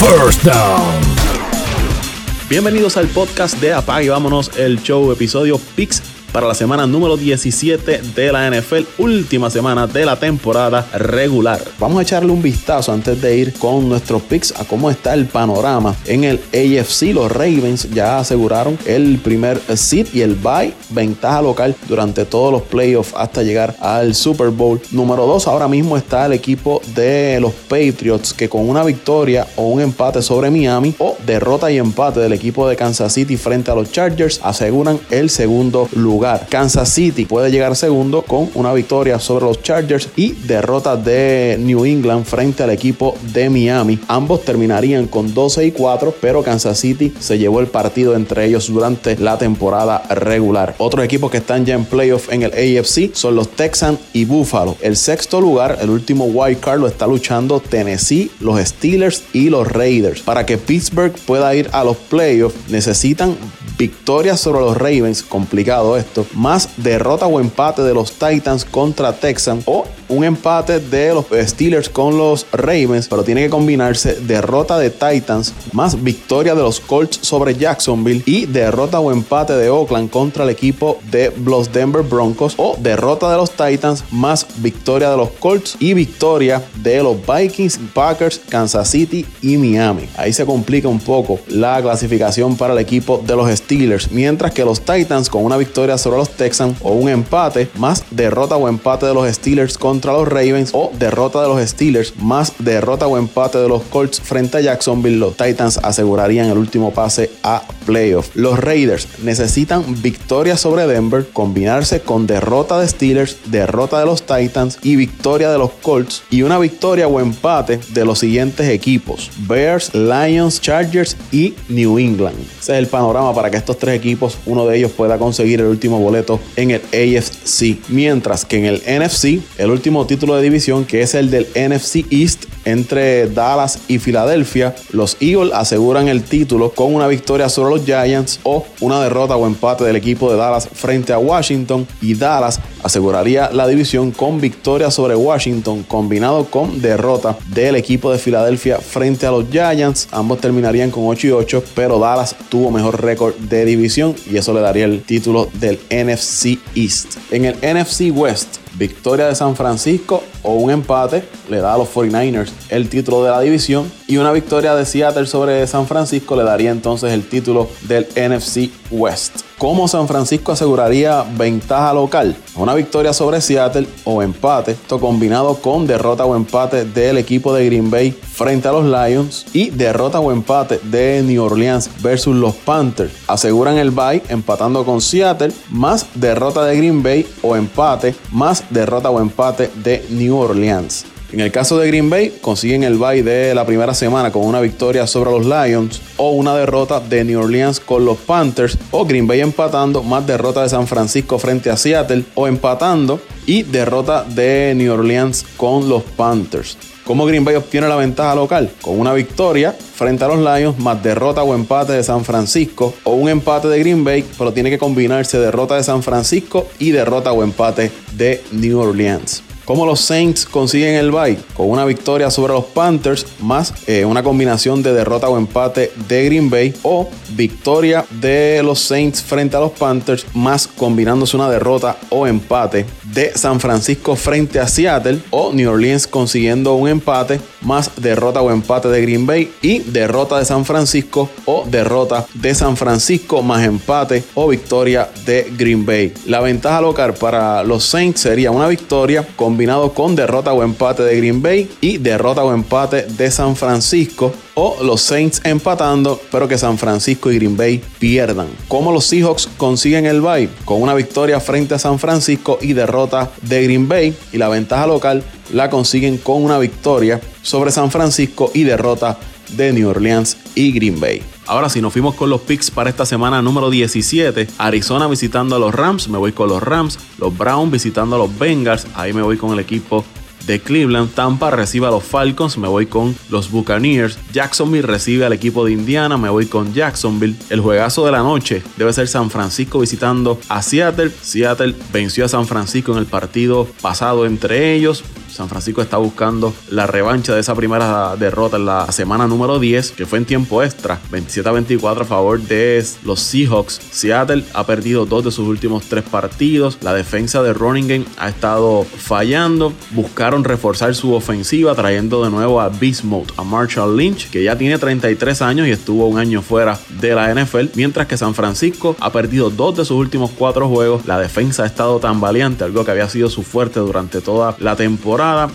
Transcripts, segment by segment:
First Down. Bienvenidos al podcast de Apague Vámonos, el show, episodio Pix para la semana número 17 de la NFL, última semana de la temporada regular. Vamos a echarle un vistazo antes de ir con nuestros picks a cómo está el panorama en el AFC. Los Ravens ya aseguraron el primer seed y el bye, ventaja local durante todos los playoffs hasta llegar al Super Bowl. Número 2, ahora mismo está el equipo de los Patriots que con una victoria o un empate sobre Miami o derrota y empate del equipo de Kansas City frente a los Chargers aseguran el segundo lugar Kansas City puede llegar segundo con una victoria sobre los Chargers y derrota de New England frente al equipo de Miami. Ambos terminarían con 12 y 4, pero Kansas City se llevó el partido entre ellos durante la temporada regular. Otros equipos que están ya en playoff en el AFC son los Texans y Buffalo. El sexto lugar, el último wild card, lo está luchando Tennessee, los Steelers y los Raiders. Para que Pittsburgh pueda ir a los playoffs, necesitan victorias sobre los Ravens, complicado esto, más derrota o empate de los Titans contra Texans o un empate de los Steelers con los Ravens, pero tiene que combinarse derrota de Titans más victoria de los Colts sobre Jacksonville y derrota o empate de Oakland contra el equipo de los Denver Broncos o derrota de los Titans más victoria de los Colts y victoria de los Vikings, Packers, Kansas City y Miami. Ahí se complica un poco la clasificación para el equipo de los Steelers, mientras que los Titans con una victoria sobre los Texans o un empate más derrota o empate de los Steelers con contra los Ravens o derrota de los Steelers más derrota o empate de los Colts frente a Jacksonville, los Titans asegurarían el último pase a playoff. Los Raiders necesitan victoria sobre Denver, combinarse con derrota de Steelers, derrota de los Titans y victoria de los Colts y una victoria o empate de los siguientes equipos: Bears, Lions, Chargers y New England. Ese es el panorama para que estos tres equipos, uno de ellos pueda conseguir el último boleto en el AFC, mientras que en el NFC, el último último título de división, que es el del NFC East entre Dallas y Filadelfia. Los Eagles aseguran el título con una victoria sobre los Giants o una derrota o empate del equipo de Dallas frente a Washington. Y Dallas aseguraría la división con victoria sobre Washington combinado con derrota del equipo de Filadelfia frente a los Giants. Ambos terminarían con 8 y 8, pero Dallas tuvo mejor récord de división y eso le daría el título del NFC East. En el NFC West victoria de San Francisco o un empate le da a los 49ers el título de la división y una victoria de Seattle sobre San Francisco le daría entonces el título del NFC West. ¿Cómo San Francisco aseguraría ventaja local? Una victoria sobre Seattle o empate, esto combinado con derrota o empate del equipo de Green Bay frente a los Lions y derrota o empate de New Orleans versus los Panthers. Aseguran el bye empatando con Seattle, más derrota de Green Bay o empate, más derrota o empate de New Orleans. En el caso de Green Bay, consiguen el bye de la primera semana con una victoria sobre los Lions o una derrota de New Orleans con los Panthers o Green Bay empatando más derrota de San Francisco frente a Seattle o empatando y derrota de New Orleans con los Panthers. ¿Cómo Green Bay obtiene la ventaja local? Con una victoria frente a los Lions, más derrota o empate de San Francisco, o un empate de Green Bay, pero tiene que combinarse derrota de San Francisco y derrota o empate de New Orleans. ¿Cómo los Saints consiguen el bye? Con una victoria sobre los Panthers, más eh, una combinación de derrota o empate de Green Bay, o victoria de los Saints frente a los Panthers, más combinándose una derrota o empate de San Francisco frente a Seattle, o New Orleans consiguiendo un empate, más derrota o empate de Green Bay, y derrota de San Francisco, o derrota de San Francisco, más empate o victoria de Green Bay. La ventaja local para los Saints sería una victoria combinado con derrota o empate de Green Bay y derrota o empate de San Francisco o los Saints empatando, pero que San Francisco y Green Bay pierdan. Como los Seahawks consiguen el bye con una victoria frente a San Francisco y derrota de Green Bay y la ventaja local la consiguen con una victoria sobre San Francisco y derrota de New Orleans y Green Bay. Ahora si nos fuimos con los picks para esta semana número 17. Arizona visitando a los Rams, me voy con los Rams. Los Browns visitando a los Bengals, ahí me voy con el equipo de Cleveland. Tampa recibe a los Falcons, me voy con los Buccaneers. Jacksonville recibe al equipo de Indiana, me voy con Jacksonville. El juegazo de la noche debe ser San Francisco visitando a Seattle. Seattle venció a San Francisco en el partido pasado entre ellos. San Francisco está buscando la revancha de esa primera derrota en la semana número 10, que fue en tiempo extra, 27 a 24 a favor de los Seahawks. Seattle ha perdido dos de sus últimos tres partidos. La defensa de Runningen ha estado fallando. Buscaron reforzar su ofensiva trayendo de nuevo a Mode, a Marshall Lynch, que ya tiene 33 años y estuvo un año fuera de la NFL, mientras que San Francisco ha perdido dos de sus últimos cuatro juegos. La defensa ha estado tan valiente, algo que había sido su fuerte durante toda la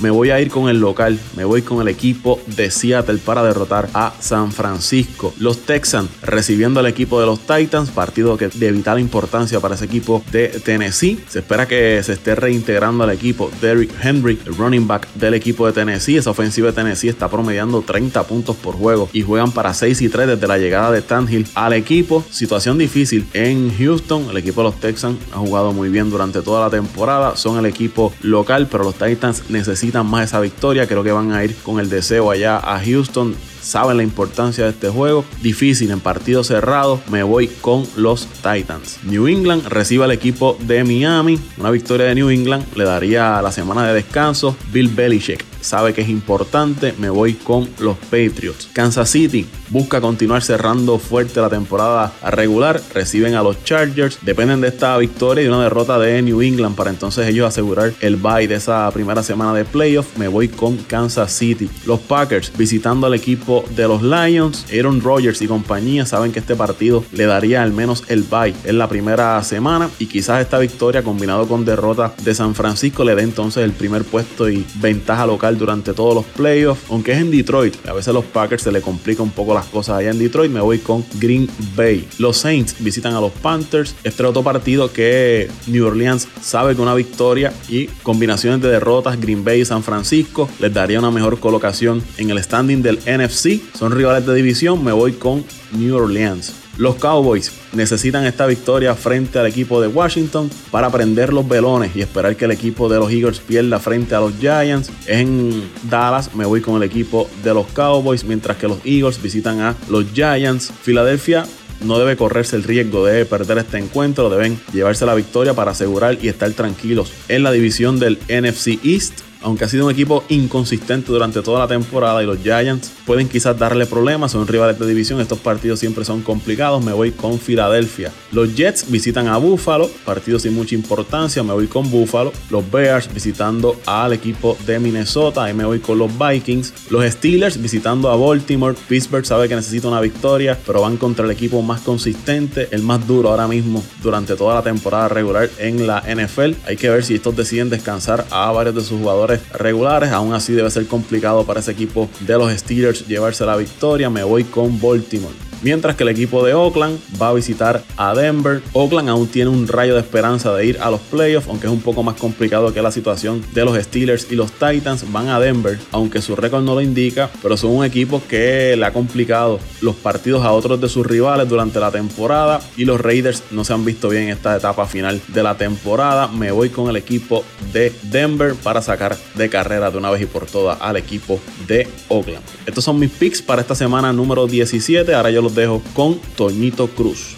Me voy a ir con el local, me voy con el equipo de Seattle para derrotar a San Francisco. Los Texans recibiendo al equipo de los Titans, partido que de vital importancia para ese equipo de Tennessee. Se espera que se esté reintegrando al equipo Derrick Henry, el running back del equipo de Tennessee. Esa ofensiva de Tennessee está promediando 30 puntos por juego y juegan para 6 y 3 desde la llegada de Tanhill al equipo. Situación difícil en Houston. El equipo de los Texans ha jugado muy bien durante toda la temporada. Son el equipo local, pero los Titans necesitan más esa victoria. Creo que van a ir con el deseo allá a Houston saben la importancia de este juego. Difícil en partido cerrado, me voy con los Titans. New England recibe al equipo de Miami. Una victoria de New England le daría la semana de descanso. Bill Belichick sabe que es importante, me voy con los Patriots. Kansas City busca continuar cerrando fuerte la temporada regular, reciben a los Chargers, dependen de esta victoria y una derrota de New England para entonces ellos asegurar el bye de esa primera semana de playoff, me voy con Kansas City. Los Packers visitando al equipo de los Lions, Aaron Rodgers y compañía saben que este partido le daría al menos el bye en la primera semana y quizás esta victoria combinado con derrota de San Francisco le dé entonces el primer puesto y ventaja local durante todos los playoffs, aunque es en Detroit. A veces los Packers se le complica un poco las cosas allá en Detroit. Me voy con Green Bay. Los Saints visitan a los Panthers. Este otro partido que New Orleans sabe que una victoria y combinaciones de derrotas, Green Bay y San Francisco, les daría una mejor colocación en el standing del NFC. Son rivales de división. Me voy con New Orleans. Los Cowboys necesitan esta victoria frente al equipo de Washington para prender los velones y esperar que el equipo de los Eagles pierda frente a los Giants. En Dallas me voy con el equipo de los Cowboys, mientras que los Eagles visitan a los Giants. Filadelfia no debe correrse el riesgo de perder este encuentro, deben llevarse la victoria para asegurar y estar tranquilos en la división del NFC East aunque ha sido un equipo inconsistente durante toda la temporada y los Giants pueden quizás darle problemas, son rivales de división, estos partidos siempre son complicados, me voy con Filadelfia. Los Jets visitan a Buffalo, partido sin mucha importancia, me voy con Buffalo. Los Bears visitando al equipo de Minnesota, ahí me voy con los Vikings. Los Steelers visitando a Baltimore, Pittsburgh sabe que necesita una victoria, pero van contra el equipo más consistente, el más duro ahora mismo durante toda la temporada regular en la NFL. Hay que ver si estos deciden descansar a varios de sus jugadores regulares. Aún así debe ser complicado para ese equipo de los Steelers llevarse la victoria. Me voy con Baltimore. Mientras que el equipo de Oakland va a visitar a Denver. Oakland aún tiene un rayo de esperanza de ir a los playoffs, aunque es un poco más complicado que la situación de los Steelers y los Titans. Van a Denver, aunque su récord no lo indica, pero son un equipo que le ha complicado los partidos a otros de sus rivales durante la temporada y los Raiders no se han visto bien en esta etapa final de la temporada. Me voy con el equipo de Denver para sacar de carrera de una vez y por todas al equipo de Oakland. Estos son mis picks para esta semana número 17. Ahora yo los dejo con Toñito Cruz.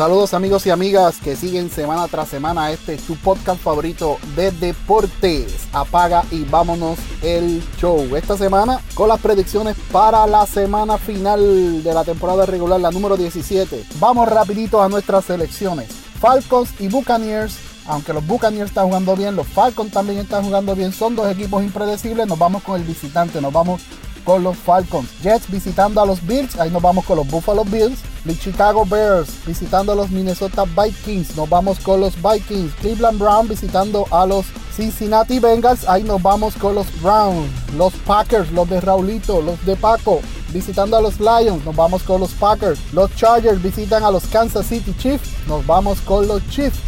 Saludos amigos y amigas que siguen semana tras semana este su podcast favorito de deportes. Apaga y vámonos el show. Esta semana con las predicciones para la semana final de la temporada regular, la número 17. Vamos rapidito a nuestras selecciones. Falcons y Buccaneers. Aunque los Buccaneers están jugando bien, los Falcons también están jugando bien. Son dos equipos impredecibles. Nos vamos con el visitante. Nos vamos con los Falcons. Jets visitando a los Bills, ahí nos vamos con los Buffalo Bills. Los Chicago Bears visitando a los Minnesota Vikings, nos vamos con los Vikings. Cleveland Brown visitando a los Cincinnati Bengals, ahí nos vamos con los Browns. Los Packers, los de Raulito, los de Paco. Visitando a los Lions, nos vamos con los Packers. Los Chargers visitan a los Kansas City Chiefs, nos vamos con los Chiefs.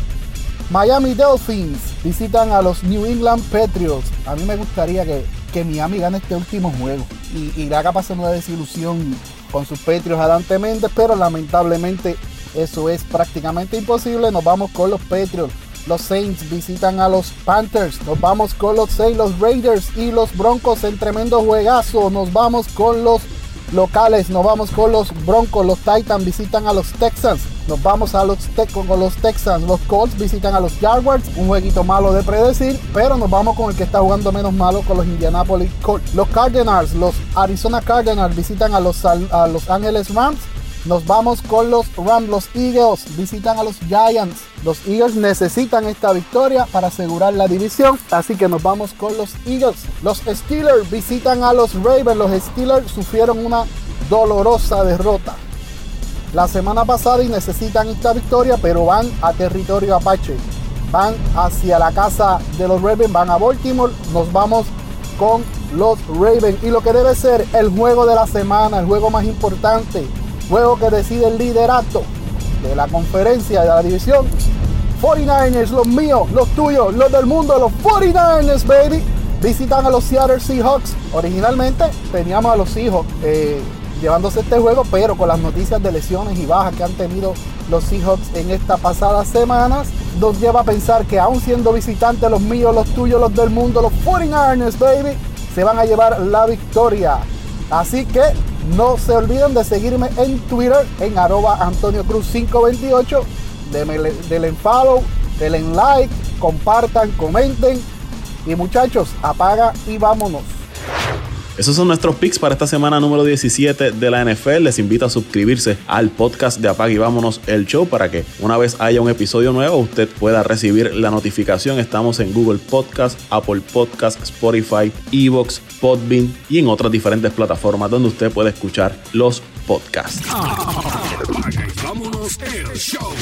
Miami Dolphins visitan a los New England Patriots. A mí me gustaría que que Miami gane este último juego. Y, y le haga pasar una desilusión con sus Patriots adelante Méndez, pero lamentablemente eso es prácticamente imposible. Nos vamos con los Patriots. Los Saints visitan a los Panthers. Nos vamos con los Saints, los Raiders y los Broncos en tremendo juegazo. Nos vamos con los locales. Nos vamos con los Broncos. Los Titans visitan a los Texans. Nos vamos a los, con los Texans. Los Colts visitan a los Jaguars. Un jueguito malo de predecir. Pero nos vamos con el que está jugando menos malo con los Indianapolis Colts. Los Cardinals, los Arizona Cardinals visitan a los, a los Angeles Rams. Nos vamos con los Rams, los Eagles visitan a los Giants. Los Eagles necesitan esta victoria para asegurar la división, así que nos vamos con los Eagles. Los Steelers visitan a los Ravens. Los Steelers sufrieron una dolorosa derrota la semana pasada y necesitan esta victoria, pero van a territorio Apache. Van hacia la casa de los Ravens, van a Baltimore. Nos vamos con los Ravens. Y lo que debe ser el juego de la semana, el juego más importante, juego que decide el liderato de la conferencia de la división. 49ers, los míos, los tuyos, los del mundo, los 49ers, baby. Visitan a los Seattle Seahawks. Originalmente teníamos a los Seahawks eh, llevándose este juego, pero con las noticias de lesiones y bajas que han tenido los Seahawks en estas pasadas semanas, nos lleva a pensar que aún siendo visitantes los míos, los tuyos, los del mundo, los 49ers, baby, se van a llevar la victoria. Así que no se olviden de seguirme en Twitter en arroba Antonio Cruz 528. Denle en follow, denle en like, compartan, comenten. Y muchachos, apaga y vámonos. Esos son nuestros picks para esta semana número 17 de la NFL. Les invito a suscribirse al podcast de Apague y Vámonos el Show para que una vez haya un episodio nuevo usted pueda recibir la notificación. Estamos en Google Podcast, Apple Podcast, Spotify, Evox, Podbean y en otras diferentes plataformas donde usted puede escuchar los podcasts. Vámonos el Show.